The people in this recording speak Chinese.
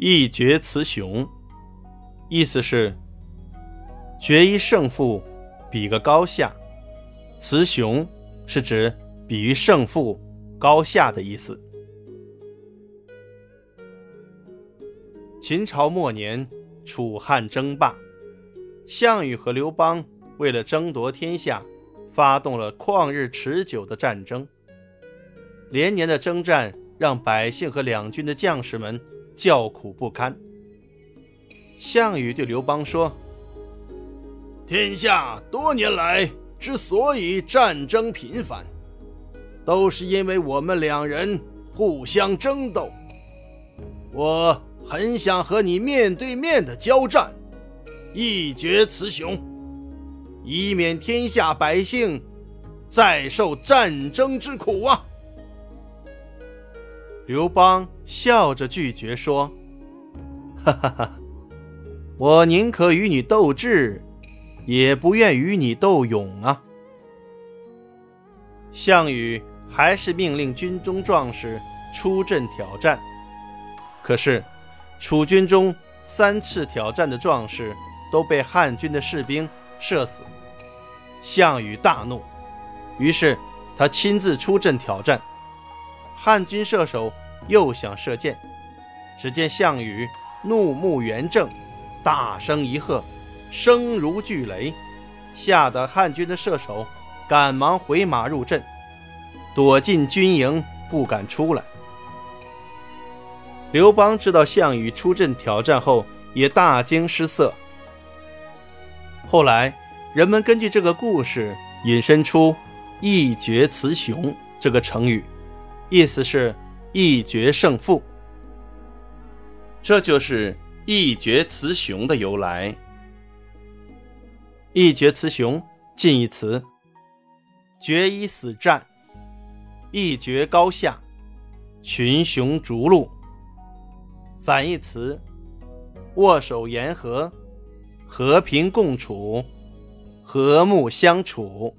一决雌雄，意思是决一胜负，比个高下。雌雄是指比喻胜负高下的意思。秦朝末年，楚汉争霸，项羽和刘邦为了争夺天下，发动了旷日持久的战争。连年的征战让百姓和两军的将士们。叫苦不堪。项羽对刘邦说：“天下多年来之所以战争频繁，都是因为我们两人互相争斗。我很想和你面对面的交战，一决雌雄，以免天下百姓再受战争之苦啊！”刘邦笑着拒绝说：“哈哈哈，我宁可与你斗智，也不愿与你斗勇啊。”项羽还是命令军中壮士出阵挑战，可是楚军中三次挑战的壮士都被汉军的士兵射死。项羽大怒，于是他亲自出阵挑战。汉军射手又想射箭，只见项羽怒目圆睁，大声一喝，声如巨雷，吓得汉军的射手赶忙回马入阵，躲进军营不敢出来。刘邦知道项羽出阵挑战后，也大惊失色。后来，人们根据这个故事引申出“一决雌雄”这个成语。意思是一决胜负，这就是一决雌雄的由来。一决雌雄近义词：决一死战，一决高下，群雄逐鹿。反义词：握手言和，和平共处，和睦相处。